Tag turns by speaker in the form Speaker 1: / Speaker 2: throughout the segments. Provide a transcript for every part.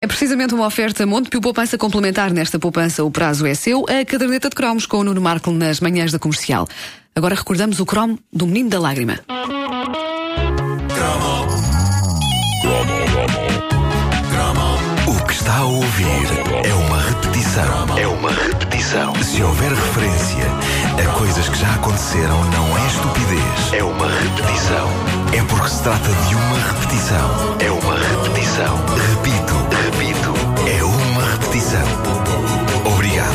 Speaker 1: É precisamente uma oferta Montepio Poupança complementar. Nesta poupança, o prazo é seu. A caderneta de cromos com o Nuno Marco nas manhãs da comercial. Agora recordamos o cromo do Menino da Lágrima.
Speaker 2: O que está a ouvir é uma repetição. É uma repetição. Se houver referência a coisas que já aconteceram, não é estupidez. É uma repetição. É porque se trata de uma repetição. É uma repetição. Obrigado.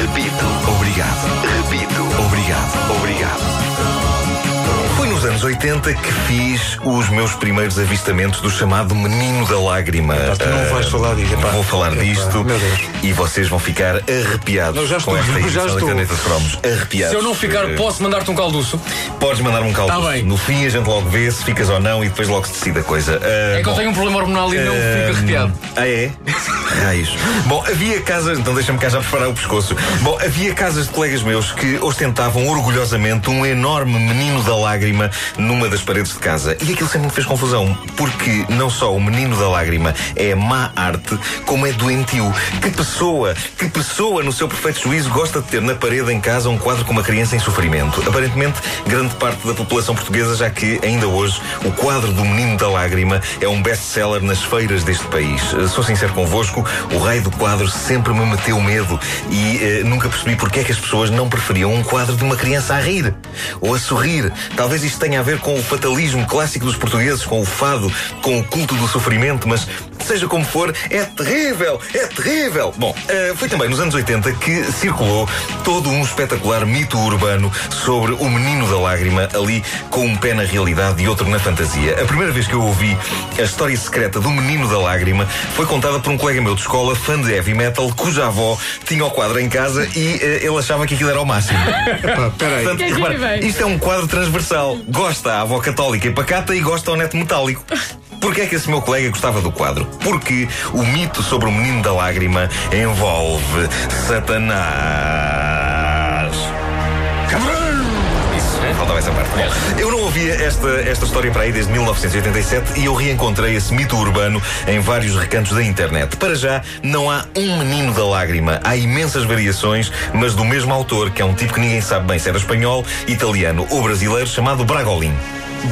Speaker 2: Repito. Obrigado. Repito. Obrigado. Obrigado. Foi nos anos 80 que fiz os meus primeiros avistamentos do chamado Menino da Lágrima.
Speaker 3: Epá, tu não
Speaker 2: Ah,
Speaker 3: vais falar disso, epá.
Speaker 2: Vou falar
Speaker 3: Epá,
Speaker 2: disto
Speaker 3: meu Deus.
Speaker 2: e vocês vão ficar arrepiados
Speaker 3: Não, já
Speaker 2: com
Speaker 3: estou,
Speaker 2: esta
Speaker 3: já estou.
Speaker 2: Caneta de Cromos. Arrepiados.
Speaker 4: Se eu não ficar,
Speaker 2: Eh,
Speaker 4: posso mandar-te um calduço?
Speaker 2: Podes mandar um caldo.
Speaker 4: Tá bem.
Speaker 2: No fim a gente logo vê se ficas ou não e depois logo se decide a coisa. Ah,
Speaker 4: É que eu
Speaker 2: bom.
Speaker 4: tenho um problema hormonal e não
Speaker 2: Ah,
Speaker 4: fico arrepiado.
Speaker 2: Ah, é? Raios. Bom, havia casas. Então deixa-me cá já preparar o pescoço. Bom, havia casas de colegas meus que ostentavam orgulhosamente um enorme menino da lágrima numa das paredes de casa. E aquilo sempre me fez confusão. Porque não só o menino da lágrima é má arte, como é doentio. Que pessoa, que pessoa no seu perfeito juízo gosta de ter na parede em casa um quadro com uma criança em sofrimento? Aparentemente, grande parte da população portuguesa, já que ainda hoje o quadro do menino da lágrima é um best-seller nas feiras deste país. Sou sincero convosco, o raio do quadro sempre me meteu medo e eh, nunca percebi porque é que as pessoas não preferiam um quadro de uma criança a rir ou a sorrir. Talvez isto tenha a ver com o fatalismo clássico dos portugueses, com o fado, com o culto do sofrimento, mas seja como for, é terrível, é terrível. Bom, eh, foi também nos anos 80 que circulou todo um espetacular mito urbano sobre o menino da lágrima, ali com um pé na realidade e outro na fantasia. A primeira vez que eu ouvi a história secreta do menino da lágrima foi contada por um colega meu de escola, fã de heavy metal, cuja avó tinha o quadro em casa e eh, ele achava que aquilo era o máximo.
Speaker 3: Epá, peraí.
Speaker 2: Portanto,
Speaker 1: Que é
Speaker 2: repara, isto é um quadro transversal. Gosta a avó católica e pacata e gosta ao neto metálico. Porquê é que esse meu colega gostava do quadro? Porque o mito sobre o menino da lágrima envolve Satanás. Isso, é? faltava essa parte. Bom, eu não ouvia esta, esta história para aí desde 1987 e eu reencontrei esse mito urbano em vários recantos da internet. Para já, não há um menino da lágrima. Há imensas variações, mas do mesmo autor, que é um tipo que ninguém sabe bem se era espanhol, italiano ou brasileiro, chamado Bragolin.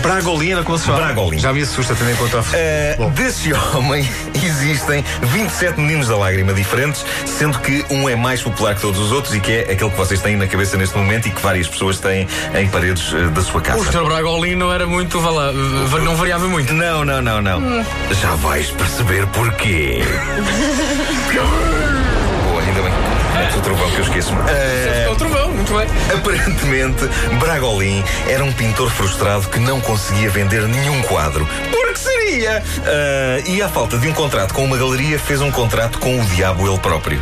Speaker 3: Bragolina, como se fala?
Speaker 2: Bragolin.
Speaker 3: Já me assusta tendo em conta a...
Speaker 2: Uh, desse homem existem 27 meninos da lágrima diferentes, sendo que um é mais popular que todos os outros e que é aquele que vocês têm na cabeça neste momento e que várias pessoas têm em paredes uh, da sua casa.
Speaker 4: O Sr. Bragolin não era muito, vá lá, v- não variava muito.
Speaker 2: Não, não, não, não. Já vais perceber porquê. Boa, ainda bem. Metes o trovão que eu esqueço-me.
Speaker 4: É o trovão, muito bem.
Speaker 2: Aparentemente, Bragolin era um pintor frustrado que não conseguia vender nenhum quadro. Por que seria? Ah, e à falta de um contrato com uma galeria, fez um contrato com o diabo ele próprio.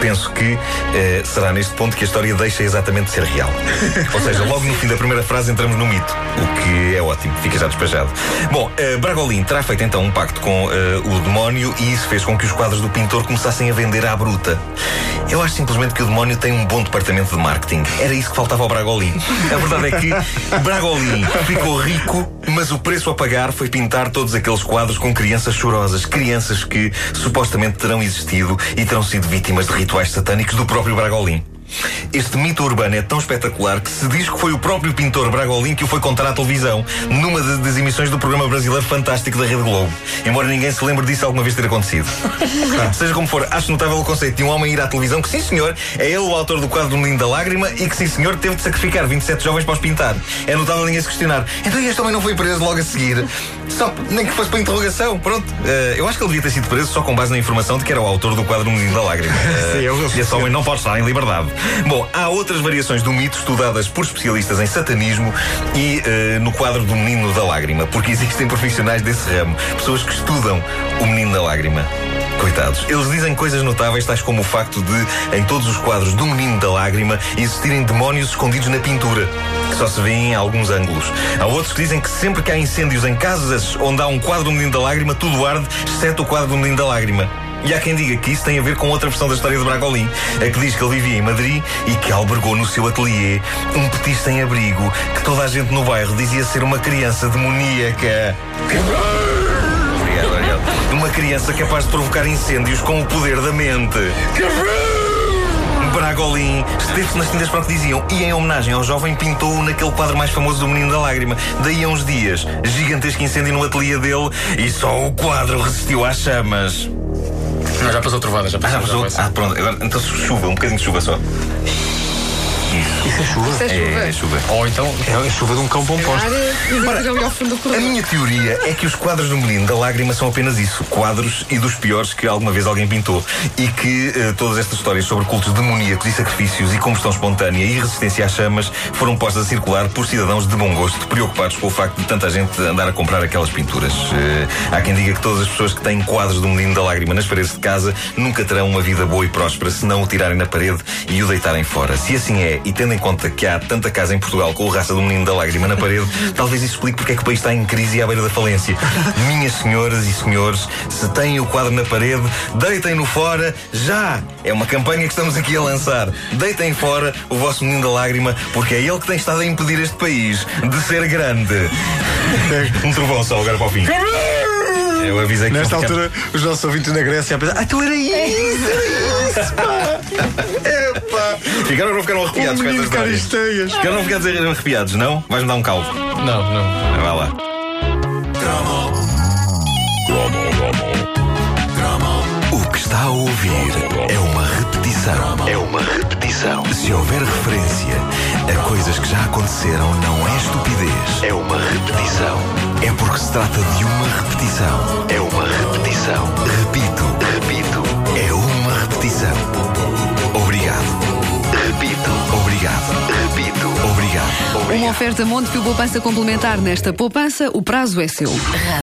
Speaker 2: Penso que eh, será neste ponto que a história deixa exatamente de ser real. Ou seja, logo no fim da primeira frase entramos no mito, o que é ótimo, fica já despejado. Bom, eh, Bragolin terá feito então um pacto com eh, o demónio e isso fez com que os quadros do pintor começassem a vender à bruta. Eu acho simplesmente que o demónio tem um bom departamento de marketing. Era isso que faltava ao Bragolin. A verdade é que Bragolin ficou rico, mas o preço a pagar foi pintar todos aqueles quadros com crianças chorosas. Crianças que supostamente terão existido e terão sido vítimas de rituais satânicos do próprio Bragolin. Este mito urbano é tão espetacular que se diz que foi o próprio pintor Bragolin que o foi contar à televisão, numa das emissões do programa brasileiro fantástico da Rede Globo. Embora ninguém se lembre disso alguma vez ter acontecido. Seja como for, acho notável o conceito de um homem ir à televisão que, sim senhor, é ele o autor do quadro do Menino da Lágrima e que, sim senhor, teve de sacrificar 27 jovens para os pintar. É notável ninguém se questionar. Então este homem não foi preso logo a seguir? Só, nem que fosse para interrogação, pronto. Eh, eu acho que ele devia ter sido preso só com base na informação de que era o autor do quadro Menino da Lágrima. Eh,
Speaker 3: Sim, eu-
Speaker 2: e esse homem não pode estar em liberdade. Bom, há outras variações do mito estudadas por especialistas em satanismo e eh, no quadro do Menino da Lágrima, porque existem profissionais desse ramo, pessoas que estudam o Menino da Lágrima. Coitados. Eles dizem coisas notáveis, tais como o facto de, em todos os quadros do Menino da Lágrima, existirem demónios escondidos na pintura, que só se vêem em alguns ângulos. Há outros que dizem que sempre que há incêndios em casas onde há um quadro do Menino da Lágrima, tudo arde, exceto o quadro do Menino da Lágrima. E há quem diga que isso tem a ver com outra versão da história de Bragolin, a que diz que ele vivia em Madrid e que albergou no seu ateliê um petit sem abrigo que toda a gente no bairro dizia ser uma criança demoníaca. Obrigado, obrigado. Uma criança capaz de provocar incêndios com o poder da mente. Bragolin esteve nas tintas para o que diziam e, em homenagem ao jovem, pintou-o naquele quadro mais famoso do Menino da Lágrima. Daí a uns dias, gigantesco incêndio no ateliê dele e só o quadro resistiu às chamas.
Speaker 4: Não, já passou trovada, já
Speaker 2: Ah,
Speaker 4: passou.
Speaker 2: já passou?
Speaker 4: vai ser.
Speaker 2: Ah, pronto. Agora, então chuva, um bocadinho de chuva só.
Speaker 3: Isso é chuva.
Speaker 1: Isso é chuva.
Speaker 2: É, é chuva.
Speaker 4: Ou então.
Speaker 3: É a chuva de um cão
Speaker 1: ao fundo do
Speaker 2: A minha teoria é que os quadros do Menino da Lágrima são apenas isso, quadros e dos piores que alguma vez alguém pintou. E que eh, todas estas histórias sobre cultos demoníacos e sacrifícios e combustão espontânea e resistência às chamas foram postas a circular por cidadãos de bom gosto, preocupados com o facto de tanta gente andar a comprar aquelas pinturas. Eh, há quem diga que todas as pessoas que têm quadros do Menino da Lágrima nas paredes de casa nunca terão uma vida boa e próspera se não o tirarem na parede e o deitarem fora. Se assim é, e tendo em conta que há tanta casa em Portugal com o raça do Menino da Lágrima na parede, talvez isso explique porque é que o país está em crise e à beira da falência. Minhas senhoras e senhores, se têm o quadro na parede, deitem-no fora já! É uma campanha que estamos aqui a lançar. Deitem fora o vosso Menino da Lágrima, porque é ele que tem estado a impedir este país de ser grande. Um trovão só agora para o fim. Eu avisei que
Speaker 3: Nesta
Speaker 2: ficava-
Speaker 3: altura, os nossos ouvintes na Grécia a pensar: Ah, então era isso, era isso, pá!
Speaker 2: Ficaram ou não ficaram arrepiados com estas histórias? Ficaram ou não ficaram arrepiados, não? Vais-me dar um caldo.
Speaker 4: Não, não.
Speaker 2: Vai lá.
Speaker 5: O que está a ouvir é uma repetição. É uma repetição. Se houver referência a coisas que já aconteceram, não é estupidez. É uma repetição. É porque se trata de uma repetição. É uma repetição.
Speaker 1: Oferta Montepio Poupança complementar nesta poupança, o prazo é seu.